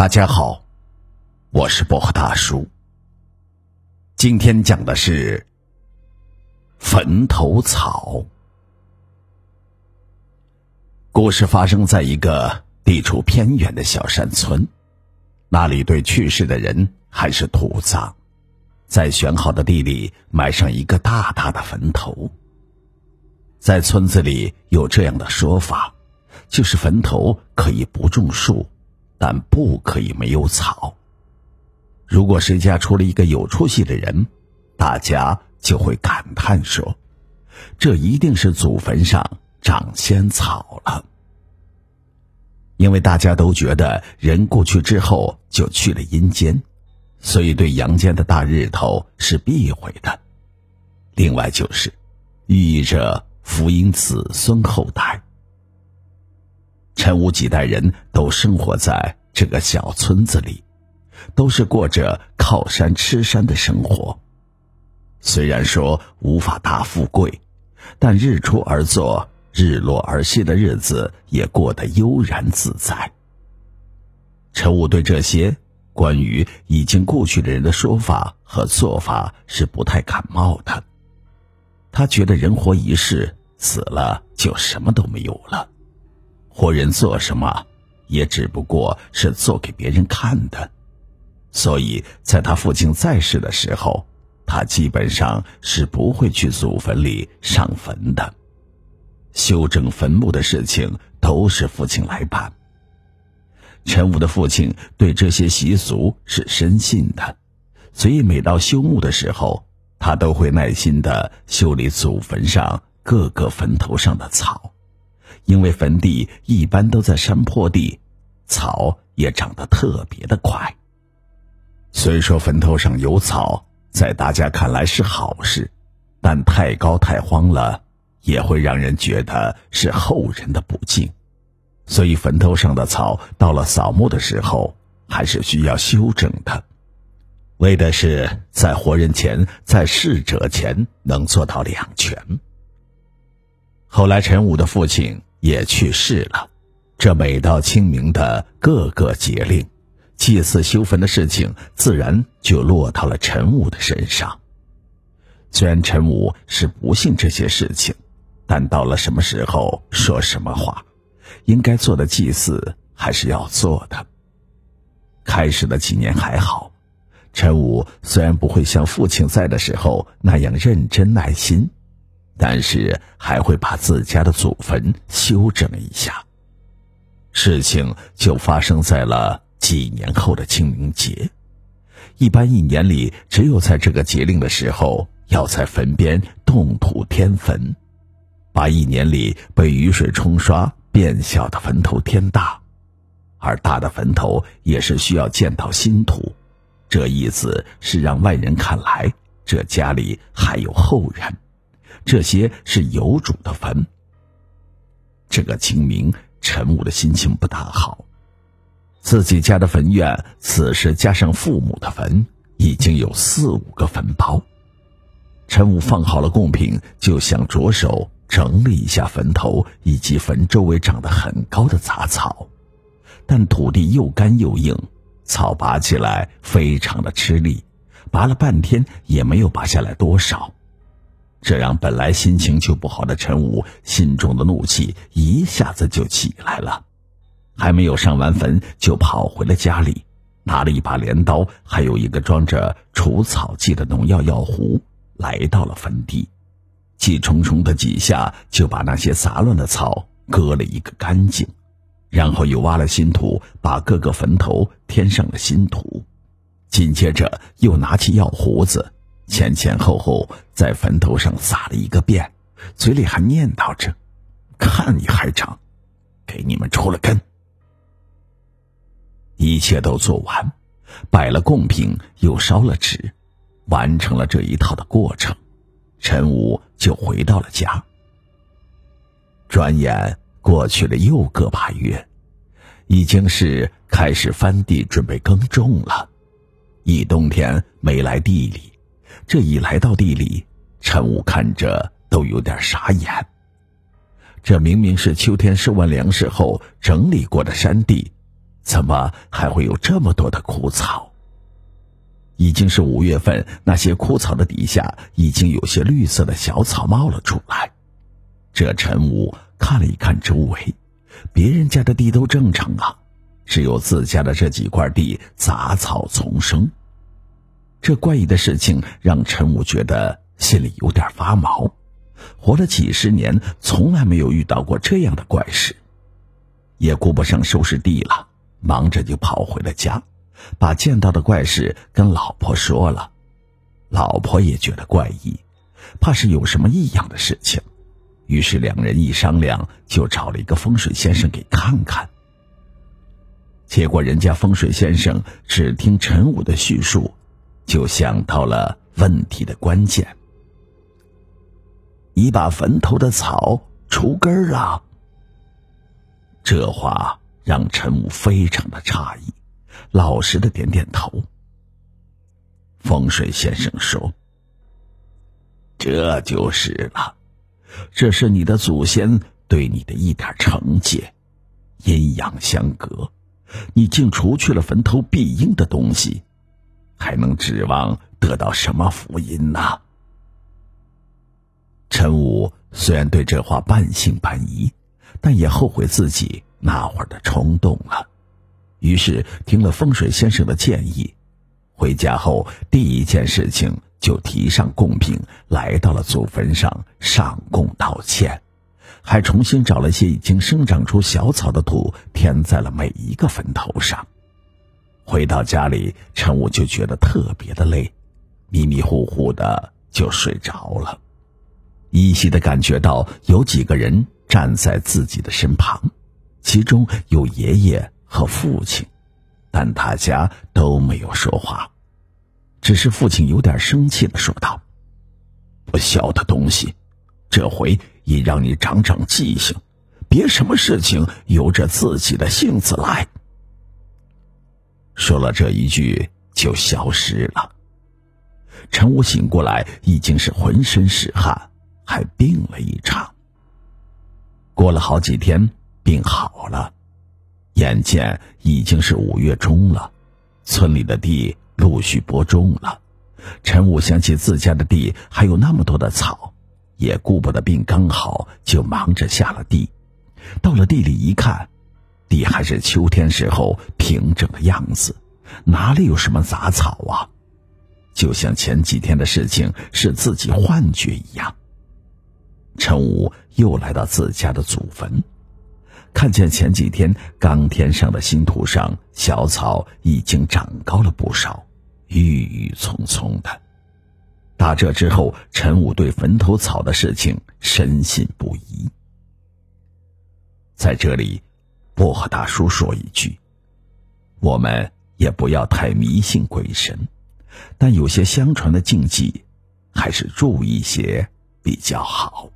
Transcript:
大家好，我是薄荷大叔。今天讲的是坟头草。故事发生在一个地处偏远的小山村，那里对去世的人还是土葬，在选好的地里埋上一个大大的坟头。在村子里有这样的说法，就是坟头可以不种树。但不可以没有草。如果谁家出了一个有出息的人，大家就会感叹说：“这一定是祖坟上长仙草了。”因为大家都觉得人过去之后就去了阴间，所以对阳间的大日头是避讳的。另外就是寓意着福荫子孙后代。陈武几代人都生活在这个小村子里，都是过着靠山吃山的生活。虽然说无法大富贵，但日出而作、日落而息的日子也过得悠然自在。陈武对这些关于已经故去的人的说法和做法是不太感冒的。他觉得人活一世，死了就什么都没有了。活人做什么，也只不过是做给别人看的，所以在他父亲在世的时候，他基本上是不会去祖坟里上坟的，修整坟墓的事情都是父亲来办。陈武的父亲对这些习俗是深信的，所以每到修墓的时候，他都会耐心的修理祖坟上各个坟头上的草。因为坟地一般都在山坡地，草也长得特别的快。虽说坟头上有草，在大家看来是好事，但太高太荒了，也会让人觉得是后人的不敬。所以坟头上的草，到了扫墓的时候，还是需要修整的，为的是在活人前，在逝者前能做到两全。后来陈武的父亲。也去世了，这每到清明的各个节令，祭祀修坟的事情自然就落到了陈武的身上。虽然陈武是不信这些事情，但到了什么时候说什么话，应该做的祭祀还是要做的。开始的几年还好，陈武虽然不会像父亲在的时候那样认真耐心。但是还会把自家的祖坟修整一下。事情就发生在了几年后的清明节。一般一年里只有在这个节令的时候，要在坟边动土添坟，把一年里被雨水冲刷变小的坟头添大，而大的坟头也是需要见到新土。这意思是让外人看来，这家里还有后人。这些是有主的坟。这个清明，陈武的心情不大好。自己家的坟院，此时加上父母的坟，已经有四五个坟包。陈武放好了贡品，就想着手整理一下坟头以及坟周围长得很高的杂草，但土地又干又硬，草拔起来非常的吃力，拔了半天也没有拔下来多少。这让本来心情就不好的陈武心中的怒气一下子就起来了，还没有上完坟，就跑回了家里，拿了一把镰刀，还有一个装着除草剂的农药药壶，来到了坟地，气冲冲的几下就把那些杂乱的草割了一个干净，然后又挖了新土，把各个坟头添上了新土，紧接着又拿起药壶子。前前后后在坟头上撒了一个遍，嘴里还念叨着：“看你还长，给你们除了根。”一切都做完，摆了贡品，又烧了纸，完成了这一套的过程，陈武就回到了家。转眼过去了又个把月，已经是开始翻地准备耕种了，一冬天没来地里。这一来到地里，陈武看着都有点傻眼。这明明是秋天收完粮食后整理过的山地，怎么还会有这么多的枯草？已经是五月份，那些枯草的底下已经有些绿色的小草冒了出来。这陈武看了一看周围，别人家的地都正常啊，只有自家的这几块地杂草丛生。这怪异的事情让陈武觉得心里有点发毛。活了几十年，从来没有遇到过这样的怪事，也顾不上收拾地了，忙着就跑回了家，把见到的怪事跟老婆说了。老婆也觉得怪异，怕是有什么异样的事情，于是两人一商量，就找了一个风水先生给看看。结果人家风水先生只听陈武的叙述，就想到了问题的关键。你把坟头的草除根了。这话让陈武非常的诧异，老实的点点头。风水先生说：“这就是了，这是你的祖先对你的一点惩戒，阴阳相隔，你竟除去了坟头必应的东西，还能指望得到什么福音呢？”陈武虽然对这话半信半疑，但也后悔自己那会儿的冲动了。于是听了风水先生的建议，回家后第一件事情就提上贡品，来到了祖坟上上供道歉，还重新找了些已经生长出小草的土，填在了每一个坟头上。回到家里，陈武就觉得特别的累，迷迷糊糊的就睡着了。依稀的感觉到有几个人站在自己的身旁，其中有爷爷和父亲，但大家都没有说话，只是父亲有点生气的说道：“不孝的东西，这回也让你长长记性，别什么事情由着自己的性子来。”说了这一句就消失了。陈武醒过来已经是浑身是汗。还病了一场。过了好几天，病好了，眼见已经是五月中了，村里的地陆续播种了。陈武想起自家的地还有那么多的草，也顾不得病刚好，就忙着下了地。到了地里一看，地还是秋天时候平整的样子，哪里有什么杂草啊？就像前几天的事情是自己幻觉一样。陈武又来到自家的祖坟，看见前几天刚填上的新土上小草已经长高了不少，郁郁葱葱的。打这之后，陈武对坟头草的事情深信不疑。在这里，薄荷大叔说一句：我们也不要太迷信鬼神，但有些相传的禁忌，还是注意些比较好。